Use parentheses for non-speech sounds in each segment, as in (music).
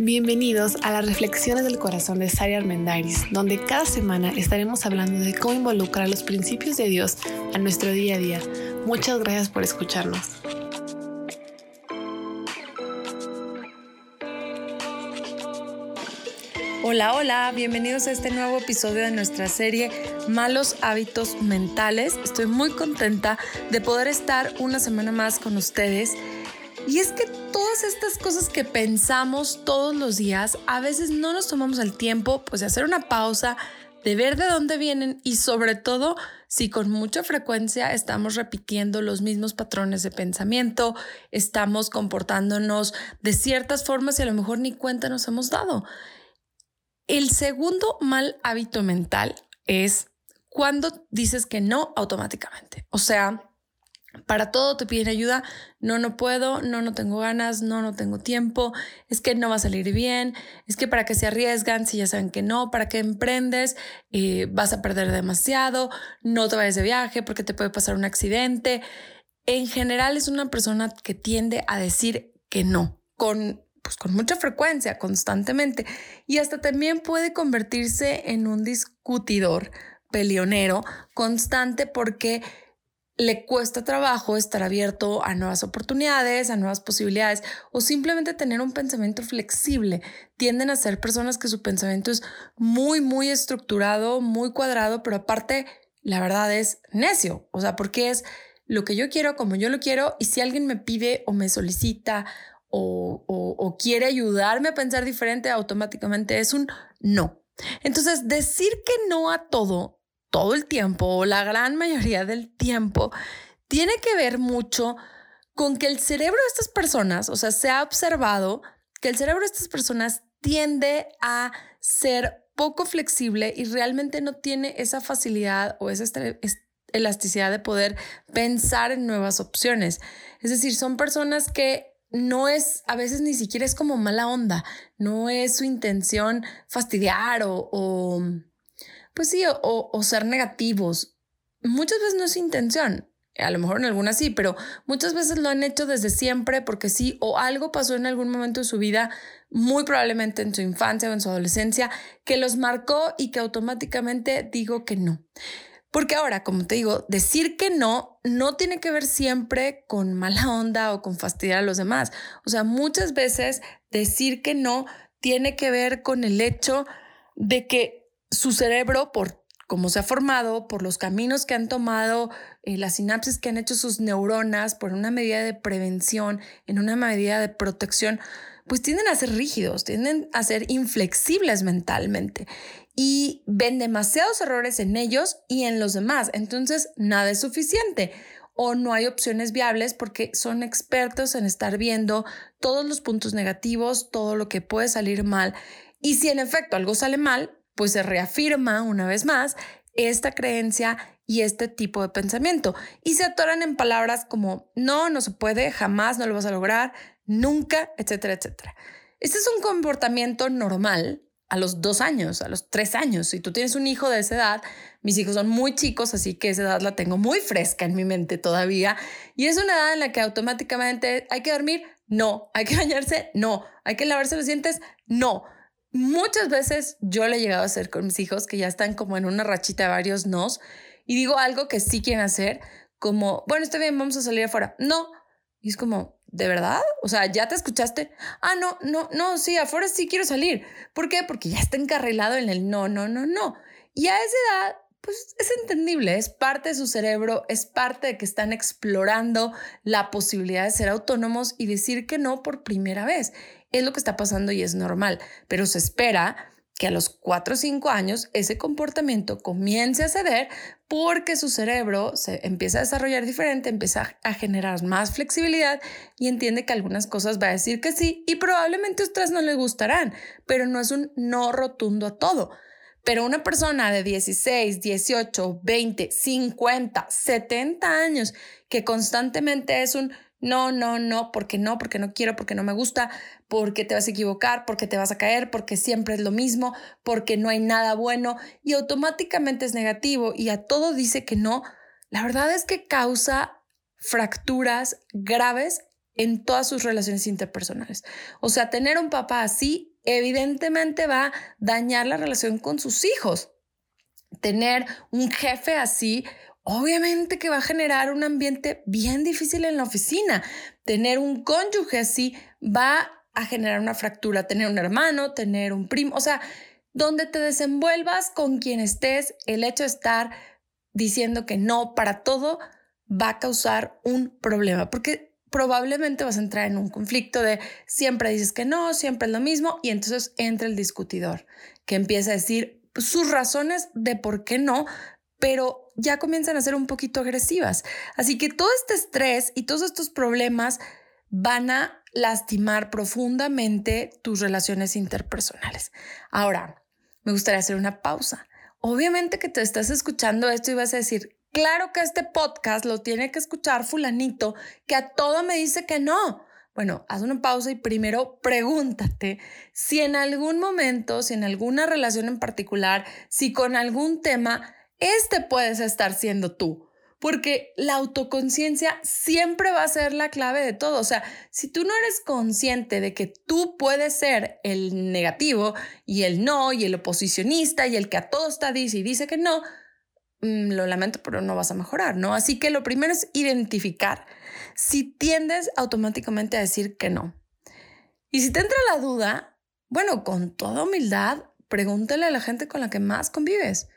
Bienvenidos a las Reflexiones del Corazón de Sari Armendariz, donde cada semana estaremos hablando de cómo involucrar los principios de Dios a nuestro día a día. Muchas gracias por escucharnos. Hola, hola, bienvenidos a este nuevo episodio de nuestra serie Malos Hábitos Mentales. Estoy muy contenta de poder estar una semana más con ustedes. Y es que todas estas cosas que pensamos todos los días, a veces no nos tomamos el tiempo pues de hacer una pausa, de ver de dónde vienen y sobre todo si con mucha frecuencia estamos repitiendo los mismos patrones de pensamiento, estamos comportándonos de ciertas formas y a lo mejor ni cuenta nos hemos dado. El segundo mal hábito mental es cuando dices que no automáticamente. O sea, para todo te piden ayuda, no, no puedo, no, no tengo ganas, no, no tengo tiempo, es que no va a salir bien, es que para que se arriesgan si ya saben que no, para que emprendes, eh, vas a perder demasiado, no te vayas de viaje porque te puede pasar un accidente. En general es una persona que tiende a decir que no, con pues con mucha frecuencia, constantemente, y hasta también puede convertirse en un discutidor peleonero constante porque le cuesta trabajo estar abierto a nuevas oportunidades, a nuevas posibilidades o simplemente tener un pensamiento flexible. Tienden a ser personas que su pensamiento es muy, muy estructurado, muy cuadrado, pero aparte, la verdad es necio, o sea, porque es lo que yo quiero, como yo lo quiero, y si alguien me pide o me solicita o, quiere ayudarme a pensar diferente, automáticamente es un no. Entonces, decir que no a todo, todo el tiempo o la gran mayoría del tiempo, tiene que ver mucho con que el cerebro de estas personas, o sea, se ha observado que el cerebro de estas personas tiende a ser poco flexible y realmente no tiene esa facilidad o esa elasticidad de poder pensar en nuevas opciones. Es decir, son personas que no es, a veces ni siquiera es como mala onda, no es su intención fastidiar o, pues sí, o, o, ser negativos. Muchas veces no es intención, a lo mejor en algunas sí, pero muchas veces lo han hecho desde siempre porque sí, o algo pasó en algún momento de su vida, muy probablemente en su infancia o en su adolescencia, que los marcó y que automáticamente digo que no. Porque ahora, como te digo, decir que no no tiene que ver siempre con mala onda o con fastidiar a los demás. O sea, muchas veces decir que no tiene que ver con el hecho de que su cerebro, por cómo se ha formado, por los caminos que han tomado, eh, las sinapsis que han hecho sus neuronas, por una medida de prevención, en una medida de protección, pues tienden a ser rígidos, tienden a ser inflexibles mentalmente y ven demasiados errores en ellos y en los demás. Entonces, nada es suficiente o no hay opciones viables porque son expertos en estar viendo todos los puntos negativos, todo lo que puede salir mal. Y si en efecto algo sale mal, pues se reafirma una vez más esta creencia y este tipo de pensamiento. Y se atoran en palabras como no, no se puede, jamás no lo vas a lograr, nunca, etcétera, etcétera. Este es un comportamiento normal a los dos años, a los tres años. Si tú tienes un hijo de esa edad, mis hijos son muy chicos, así que esa edad la tengo muy fresca en mi mente todavía. Y es una edad en la que automáticamente hay que dormir, no. Hay que bañarse, no. Hay que lavarse los dientes, no. Muchas veces yo le he llegado a hacer con mis hijos que ya están como en una rachita de varios nos y digo algo que sí quieren hacer, como, bueno, está bien, vamos a salir afuera. No. Y es como, ¿De verdad? O sea, ¿ya te escuchaste? Ah, no, no, no, sí, afuera sí quiero salir. ¿Por qué? Porque ya está encarrilado en el no, no, no, no. Y a esa edad, pues es entendible, es parte de su cerebro, es parte de que están explorando la posibilidad de ser autónomos y decir que no por primera vez. Es lo que está pasando y es normal, pero se espera que a los 4 o 5 años ese comportamiento comience a ceder porque su cerebro se empieza a desarrollar diferente, empieza a generar más flexibilidad y entiende que algunas cosas va a decir que sí y probablemente otras no le gustarán, pero no es un no rotundo a todo. Pero una persona de 16, 18, 20, 50, 70 años que constantemente es un no, no, no, porque no, porque no quiero, porque no me gusta, porque te vas a equivocar, porque te vas a caer, porque siempre es lo mismo, porque no hay nada bueno y automáticamente es negativo y a todo dice que no, la verdad es que causa fracturas graves en todas sus relaciones interpersonales. O sea, tener un papá así evidentemente va a dañar la relación con sus hijos. Tener un jefe así, obviamente que va a generar un ambiente bien difícil en la oficina. Tener un cónyuge así va a generar una fractura. Tener un hermano, tener un primo, o sea, donde te desenvuelvas con quien estés, el hecho de estar diciendo que no para todo va a causar un problema, porque probablemente vas a entrar en un conflicto de siempre dices que no, siempre es lo mismo, y entonces entra el discutidor que empieza a decir sus razones de por qué no, pero ya comienzan a ser un poquito agresivas. Así que todo este estrés y todos estos problemas van a lastimar profundamente tus relaciones interpersonales. Ahora, me gustaría hacer una pausa. Obviamente que te estás escuchando esto y vas a decir, claro que este podcast lo tiene que escuchar fulanito que a todo me dice que no. Bueno, haz una pausa y primero pregúntate si en algún momento, si en alguna relación en particular, si con algún tema, este puedes estar siendo tú porque la autoconciencia siempre va a ser la clave de todo. O sea, si tú no eres consciente de que tú puedes ser el negativo y el no y el oposicionista y el que a todo está dice y dice que no, mm, lo lamento, pero no vas a mejorar, ¿no? Así que lo primero es identificar si tiendes automáticamente a decir que no. Y si te entra la duda, bueno, con toda humildad, pregúntale a la gente con la que más convives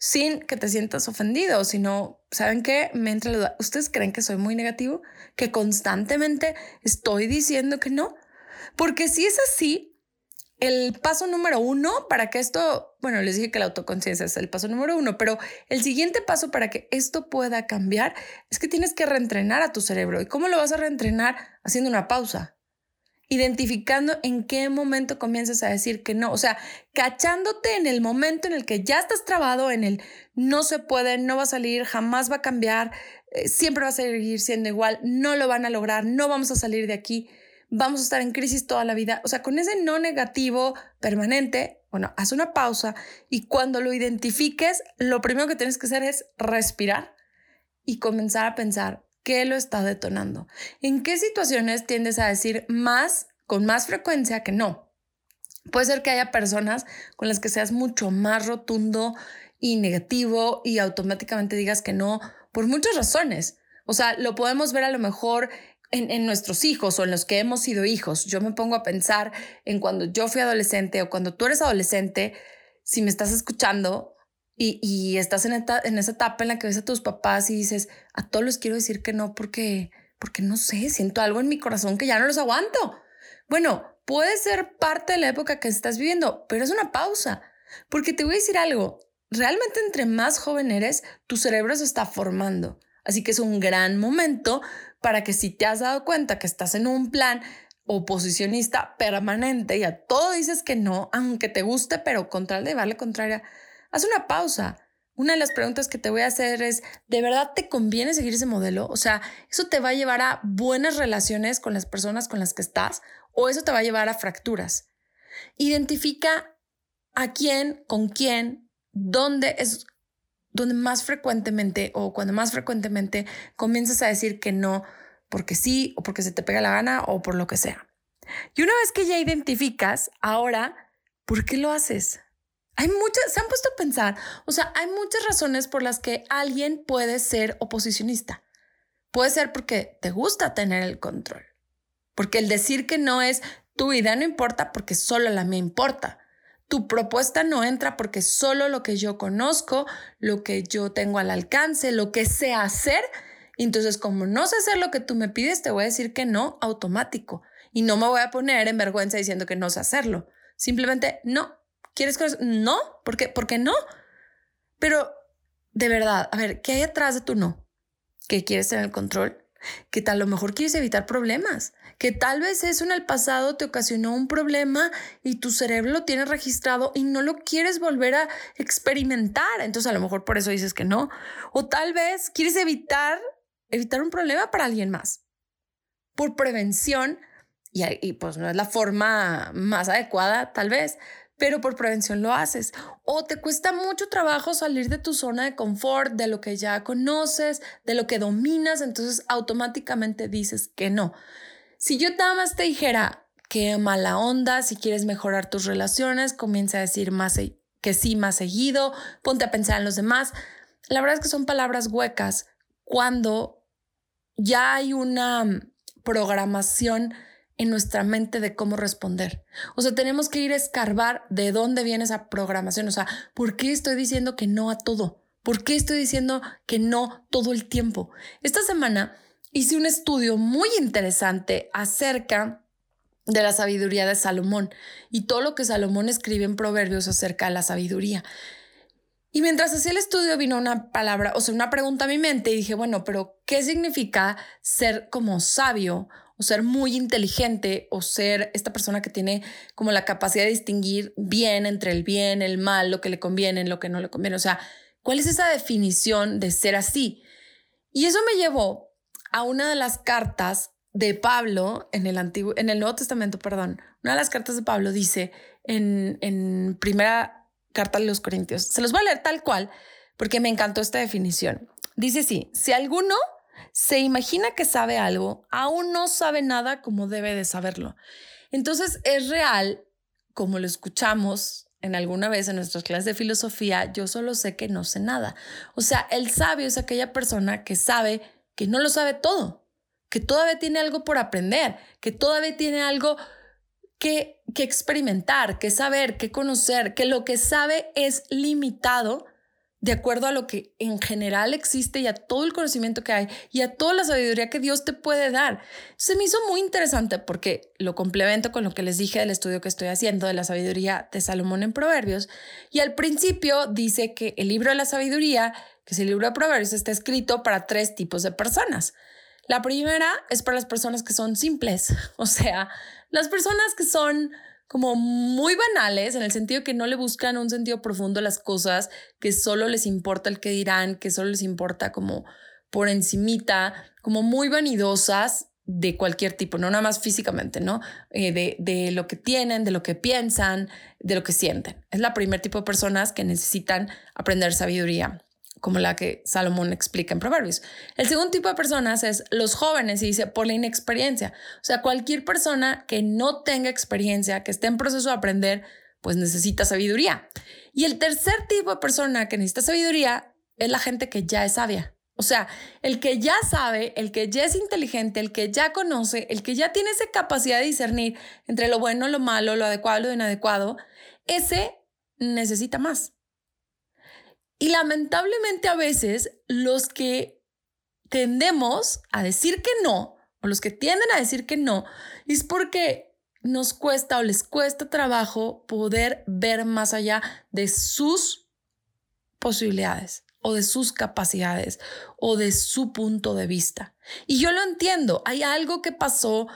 sin que te sientas ofendido, sino, ¿saben qué? Me entra la duda. ¿Ustedes creen que soy muy negativo? ¿Que constantemente estoy diciendo que no? Porque si es así, el paso número uno para que esto, bueno, les dije que la autoconciencia es el paso número uno, pero el siguiente paso para que esto pueda cambiar es que tienes que reentrenar a tu cerebro. ¿Y cómo lo vas a reentrenar? Haciendo una pausa identificando en qué momento comienzas a decir que no, o sea, cachándote en el momento en el que ya estás trabado en el no se puede, no va a salir, jamás va a cambiar, eh, siempre va a seguir siendo igual, no lo van a lograr, no vamos a salir de aquí, vamos a estar en crisis toda la vida, o sea, con ese no negativo permanente, bueno, haz una pausa y cuando lo identifiques, lo primero que tienes que hacer es respirar y comenzar a pensar, ¿Qué lo está detonando? ¿En qué situaciones tiendes a decir más con más frecuencia que no? Puede ser que haya personas con las que seas mucho más rotundo y negativo y automáticamente digas que no por muchas razones. O sea, lo podemos ver a lo mejor en, en, nuestros hijos o en los que hemos sido hijos. Yo me pongo a pensar en cuando yo fui adolescente o cuando tú eres adolescente, si me estás escuchando, y, estás en, en esa etapa en la que ves a tus papás y dices, a todos les quiero decir que no porque, porque no sé, siento algo en mi corazón que ya no los aguanto. Bueno, puede ser parte de la época que estás viviendo, pero es una pausa, porque te voy a decir algo, realmente entre más joven eres, tu cerebro se está formando. Así que es un gran momento para que si te has dado cuenta que estás en un plan oposicionista permanente y a todo dices que no, aunque te guste, pero contra de vale contraria, haz una pausa. Una de las preguntas que te voy a hacer es, ¿de verdad te conviene seguir ese modelo? O sea, ¿eso te va a llevar a buenas relaciones con las personas con las que estás o eso te va a llevar a fracturas? Identifica a quién, con quién, dónde es donde más frecuentemente o cuando más frecuentemente comienzas a decir que no porque sí o porque se te pega la gana o por lo que sea. Y una vez que ya identificas, ahora, ¿por qué lo haces? Hay muchas, se han puesto a pensar, o sea, hay muchas razones por las que alguien puede ser oposicionista. Puede ser porque te gusta tener el control, porque el decir que no es tu idea no importa porque solo la mía importa. Tu propuesta no entra porque solo lo que yo conozco, lo que yo tengo al alcance, lo que sé hacer. Entonces, como no sé hacer lo que tú me pides, te voy a decir que no automático. Y no me voy a poner en vergüenza diciendo que no sé hacerlo. Simplemente no, ¿Quieres cosas? No, ¿por qué? ¿Por qué no? Pero de verdad, a ver, ¿qué hay atrás de tu no? ¿Que quieres tener el control? Que tal lo mejor quieres evitar problemas, que tal vez eso en el pasado te ocasionó un problema y tu cerebro lo tiene registrado y no lo quieres volver a experimentar. Entonces a lo mejor por eso dices que no. O tal vez quieres evitar, evitar un problema para alguien más. Por prevención, y, y pues no es la forma más adecuada tal vez, pero por prevención lo haces. O te cuesta mucho trabajo salir de tu zona de confort, de lo que ya conoces, de lo que dominas, entonces automáticamente dices que no. Si yo nada más te dijera que mala onda, si quieres mejorar tus relaciones, comienza a decir más que sí más seguido, ponte a pensar en los demás. La verdad es que son palabras huecas cuando ya hay una programación en nuestra mente de cómo responder. O sea, tenemos que ir a escarbar de dónde viene esa programación. O sea, ¿por qué estoy diciendo que no a todo? ¿Por qué estoy diciendo que no todo el tiempo? Esta semana hice un estudio muy interesante acerca de la sabiduría de Salomón y todo lo que Salomón escribe en Proverbios acerca de la sabiduría. Y mientras hacía el estudio vino una palabra, o sea, una pregunta a mi mente y dije, bueno, pero ¿qué significa ser como sabio o ser muy inteligente o ser esta persona que tiene como la capacidad de distinguir bien entre el bien, el mal, lo que le conviene, lo que no le conviene. O sea, ¿cuál es esa definición de ser así? Y eso me llevó a una de las cartas de Pablo en el antiguo, en el Nuevo Testamento, perdón. Una de las cartas de Pablo dice en, en primera carta de los Corintios. Se los voy a leer tal cual porque me encantó esta definición. Dice así, si alguno se imagina que sabe algo, aún no sabe nada como debe de saberlo. Entonces es real, como lo escuchamos en alguna vez en nuestras clases de filosofía, yo solo sé que no sé nada. O sea, el sabio es aquella persona que sabe que no lo sabe todo, que todavía tiene algo por aprender, que todavía tiene algo que, que experimentar, que saber, que conocer, que lo que sabe es limitado de acuerdo a lo que en general existe y a todo el conocimiento que hay y a toda la sabiduría que Dios te puede dar. Se me hizo muy interesante porque lo complemento con lo que les dije del estudio que estoy haciendo de la sabiduría de Salomón en Proverbios. Y al principio dice que el libro de la sabiduría, que es el libro de Proverbios, está escrito para tres tipos de personas. La primera es para las personas que son simples, (laughs) o sea, las personas que son como muy banales en el sentido que no le buscan un sentido profundo a las cosas, que solo les importa el que dirán, que solo les importa como por encimita, como muy vanidosas de cualquier tipo, no nada más físicamente, ¿no? Eh, de, de, lo que tienen, de lo que piensan, de lo que sienten. Es la primer tipo de personas que necesitan aprender sabiduría como la que Salomón explica en Proverbios. El segundo tipo de personas es los jóvenes y dice por la inexperiencia. O sea, cualquier persona que no tenga experiencia, que esté en proceso de aprender, pues necesita sabiduría. Y el tercer tipo de persona que necesita sabiduría es la gente que ya es sabia. O sea, el que ya sabe, el que ya es inteligente, el que ya conoce, el que ya tiene esa capacidad de discernir entre lo bueno, lo malo, lo adecuado, lo inadecuado, ese necesita más. Y lamentablemente a veces los que tendemos a decir que no, o los que tienden a decir que no, es porque nos cuesta o les cuesta trabajo poder ver más allá de sus posibilidades o de sus capacidades o de su punto de vista. Y yo lo entiendo, hay algo que pasó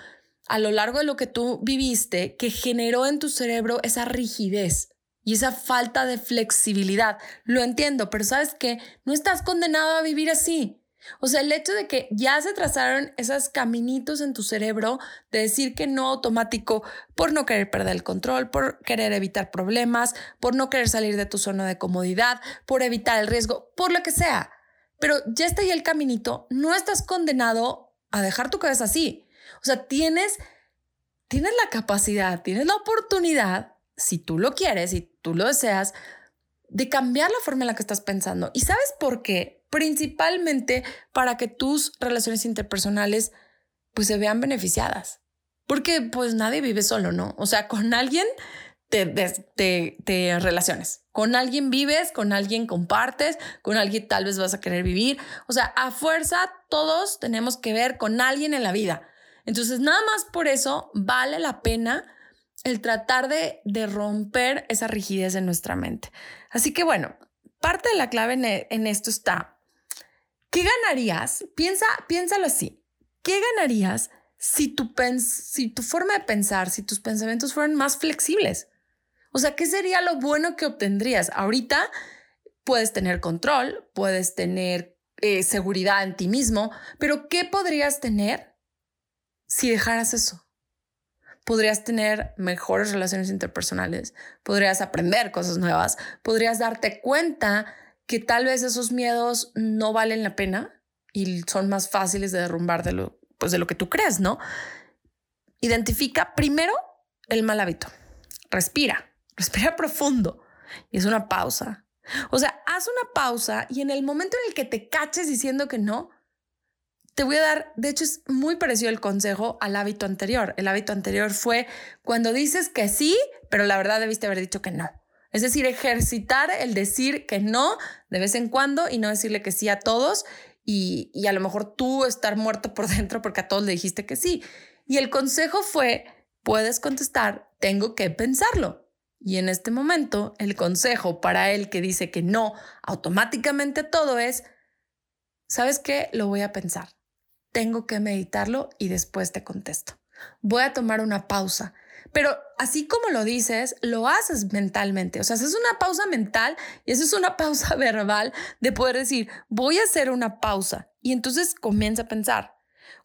a lo largo de lo que tú viviste que generó en tu cerebro esa rigidez y esa falta de flexibilidad. Lo entiendo, pero sabes que no estás condenado a vivir así. O sea, el hecho de que ya se trazaron esos caminitos en tu cerebro de decir que no automático por no querer perder el control, por querer evitar problemas, por no querer salir de tu zona de comodidad, por evitar el riesgo, por lo que sea. Pero ya está ahí el caminito, no estás condenado a dejar tu cabeza así. O sea, tienes, tienes la capacidad, tienes la oportunidad si tú lo quieres y tú lo deseas, de cambiar la forma en la que estás pensando. ¿Y sabes por qué? Principalmente para que tus relaciones interpersonales pues se vean beneficiadas. Porque pues nadie vive solo, ¿no? O sea, con alguien te, te, te, relaciones. Con alguien vives, con alguien compartes, con alguien tal vez vas a querer vivir. O sea, a fuerza todos tenemos que ver con alguien en la vida. Entonces, nada más por eso vale la pena el tratar de, romper esa rigidez en nuestra mente. Así que bueno, parte de la clave en, esto está, ¿qué ganarías? Piensa, piénsalo así, ¿qué ganarías si tu, si tu forma de pensar, si tus pensamientos fueran más flexibles? O sea, ¿qué sería lo bueno que obtendrías? Ahorita puedes tener control, puedes tener eh, seguridad en ti mismo, pero ¿qué podrías tener si dejaras eso? Podrías tener mejores relaciones interpersonales, podrías aprender cosas nuevas, podrías darte cuenta que tal vez esos miedos no valen la pena y son más fáciles de derrumbar de lo, pues de lo que tú crees, ¿no? Identifica primero el mal hábito. Respira, respira (laughs) profundo. Y es una pausa. O sea, haz una pausa y en el momento en el que te caches diciendo que no, te voy a dar, de hecho es muy parecido el consejo al hábito anterior. El hábito anterior fue cuando dices que sí, pero la verdad debiste haber dicho que no. Es decir, ejercitar el decir que no de vez en cuando y no decirle que sí a todos y, y a lo mejor tú estar muerto por (laughs) dentro porque a todos le dijiste que sí. Y el consejo fue, puedes contestar, tengo que pensarlo. Y en este momento, el consejo para él que dice que no automáticamente todo es, ¿sabes qué? Lo voy a pensar. Tengo que meditarlo y después te contesto. Voy a tomar una pausa. Pero así como lo dices, lo haces mentalmente. O sea, es una pausa mental y eso es una (laughs) pausa verbal de poder decir, voy a hacer una pausa. Y entonces comienza a pensar.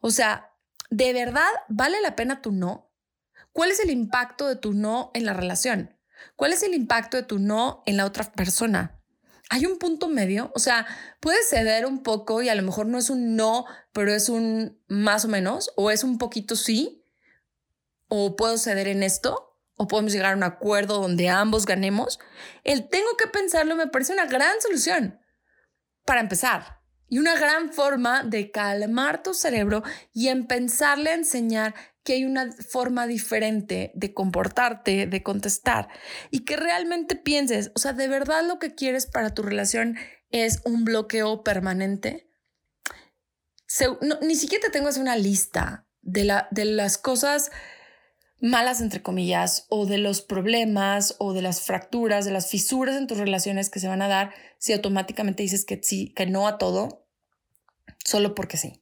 O sea, ¿de verdad vale la pena tu no? ¿Cuál es el impacto de tu no en la relación? ¿Cuál es el impacto de tu no en la otra persona? Hay un punto medio, o sea, puedes ceder un poco y a lo mejor no es un no, pero es un más o menos, o es un poquito sí, o puedo ceder en esto, o podemos llegar a un acuerdo donde ambos ganemos. El tengo que pensarlo me parece una gran solución para empezar y una gran forma de calmar tu cerebro y en pensarle a enseñar que hay una forma diferente de comportarte, de contestar y que realmente pienses, o sea, de verdad lo que quieres para tu relación es un bloqueo permanente. ni siquiera te tengo una lista de, la, de las cosas malas, entre comillas, o de los problemas o de las fracturas, de las fisuras en tus relaciones que se van a dar si automáticamente dices que sí, que no a todo, solo porque sí.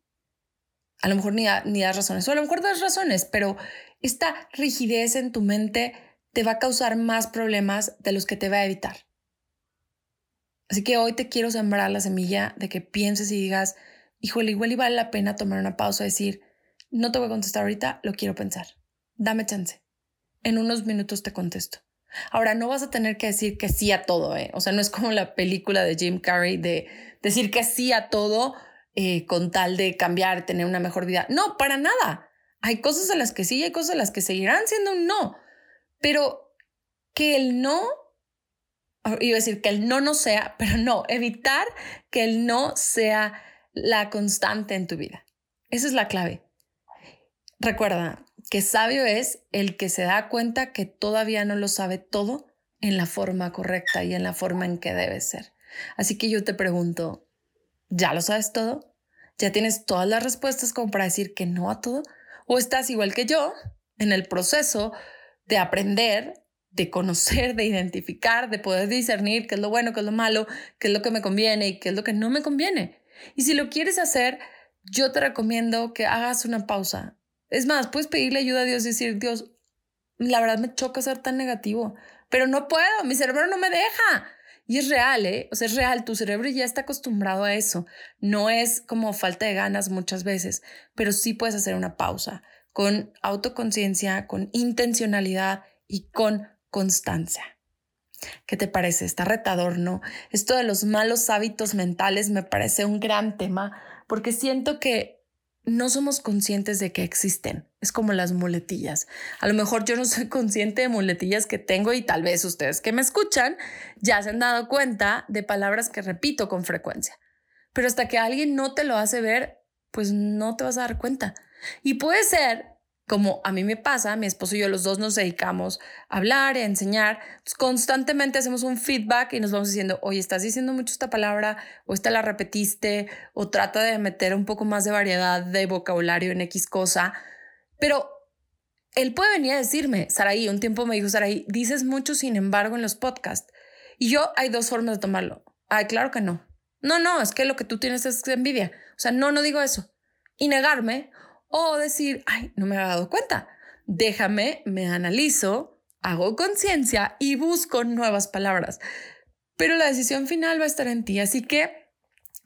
A lo mejor ni, ni das razones, o a lo mejor das razones, pero esta rigidez en tu mente te va a causar más problemas de los que te va a evitar. Así que hoy te quiero sembrar la semilla de que pienses y digas, híjole, igual y vale la pena tomar una pausa y decir, no te voy a contestar ahorita, lo quiero pensar dame chance. En unos minutos te contesto. Ahora, no vas a tener que decir que sí a todo, ¿eh? O sea, no es como la película de Jim Carrey de decir que sí a todo eh, con tal de cambiar, tener una mejor vida. No, para nada. Hay cosas a las que sí y hay cosas a las que seguirán siendo un no. Pero que el no, iba a decir que el no no sea, pero no, evitar que el no sea la constante en tu vida. Esa es la clave. Recuerda, que sabio es el que se da cuenta que todavía no lo sabe todo en la forma correcta y en la forma en que debe ser. Así que yo te pregunto, ¿ya lo sabes todo? ¿Ya tienes todas las respuestas como para decir que no a todo? ¿O estás igual que yo en el proceso de aprender, de conocer, de identificar, de poder discernir qué es lo bueno, qué es lo malo, qué es lo que me conviene y qué es lo que no me conviene? Y si lo quieres hacer, yo te recomiendo que hagas una pausa es más, puedes pedirle ayuda a Dios y decir, Dios, la verdad me choca ser tan negativo, pero no puedo, mi cerebro no me deja. Y es real, ¿eh? O sea, es real, tu cerebro ya está acostumbrado a eso. No es como falta de ganas muchas veces, pero sí puedes hacer una pausa con autoconciencia, con intencionalidad y con constancia. ¿Qué te parece? Está retador, ¿no? Esto de los malos hábitos mentales me parece un gran tema porque siento que no somos conscientes de que existen. Es como las muletillas. A lo mejor yo no soy (laughs) consciente de muletillas que tengo y tal vez ustedes que me escuchan ya se han dado cuenta de palabras que repito con frecuencia. Pero hasta que alguien no te lo hace ver, pues no te vas a dar cuenta. Y puede ser como a mí me pasa, mi esposo y yo los dos nos dedicamos a hablar a enseñar, constantemente hacemos un feedback y nos vamos diciendo, oye, estás diciendo mucho esta palabra, o esta la repetiste, o trata de meter un poco más de variedad de vocabulario en X cosa, pero él puede venir a decirme, Saraí, un tiempo me dijo, Saraí, dices mucho, sin embargo, en los podcasts. Y yo hay dos formas de tomarlo. Ay, claro que no. No, no, es que lo que tú tienes es envidia. O sea, no, no digo eso. Y negarme o decir, ay, no me había dado cuenta. Déjame, me analizo, hago conciencia y busco nuevas palabras. Pero la decisión final va a estar en ti. Así que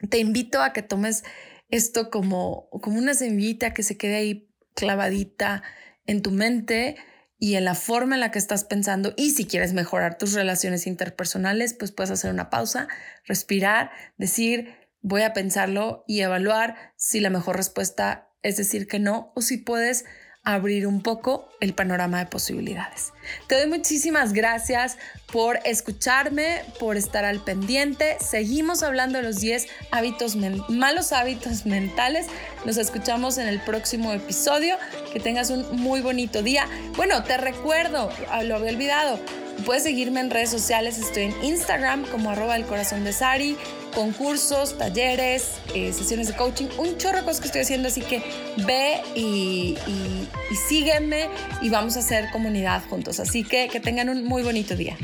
te invito a que tomes esto como, como una semillita que se quede ahí clavadita en tu mente y en la forma en la que estás pensando. Y si quieres mejorar tus relaciones interpersonales, pues puedes hacer una pausa, respirar, decir, voy a pensarlo y evaluar si la mejor respuesta es decir que no, o si puedes abrir un poco el panorama de posibilidades. Te doy muchísimas gracias por escucharme, por estar al pendiente. Seguimos hablando de los 10 hábitos malos hábitos (laughs) mentales. Nos escuchamos en el próximo episodio. Que tengas un muy bonito día. Bueno, te recuerdo, ah, lo había olvidado. Puedes seguirme en redes sociales. Estoy en Instagram como arroba el corazón de Sari concursos, talleres, eh, sesiones de coaching, un chorro de cosas que estoy haciendo, así que ve y, y sígueme y vamos a hacer comunidad juntos. Así que que tengan un muy bonito día.